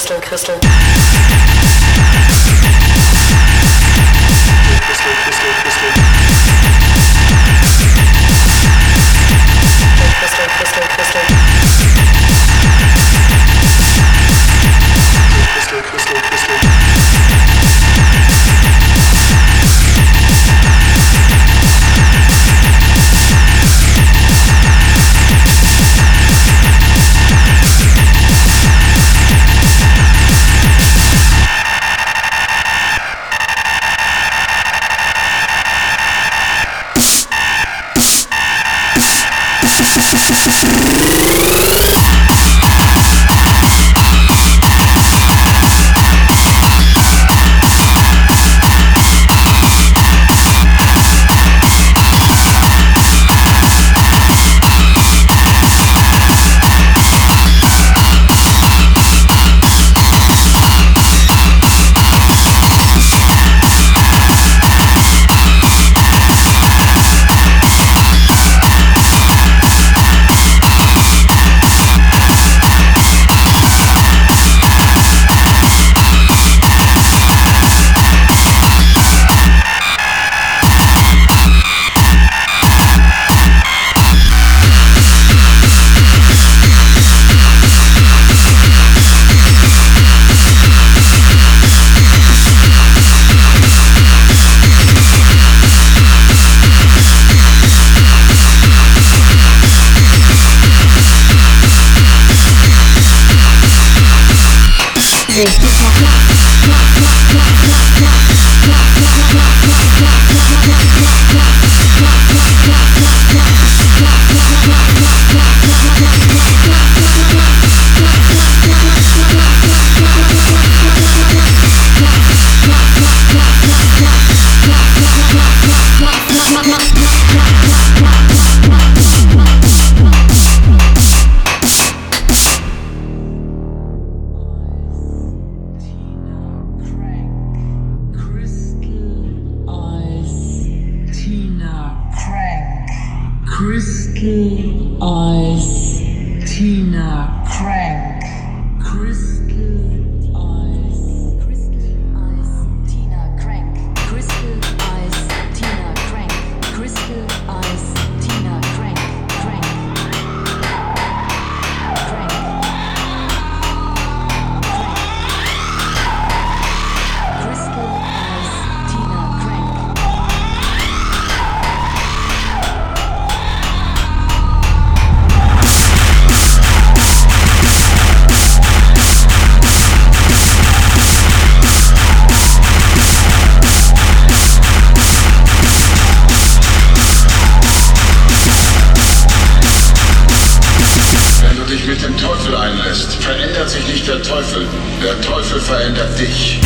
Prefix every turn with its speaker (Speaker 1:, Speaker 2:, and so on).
Speaker 1: crystal, crystal. Music. Crystal Eyes Tina
Speaker 2: Teufel verändert dich.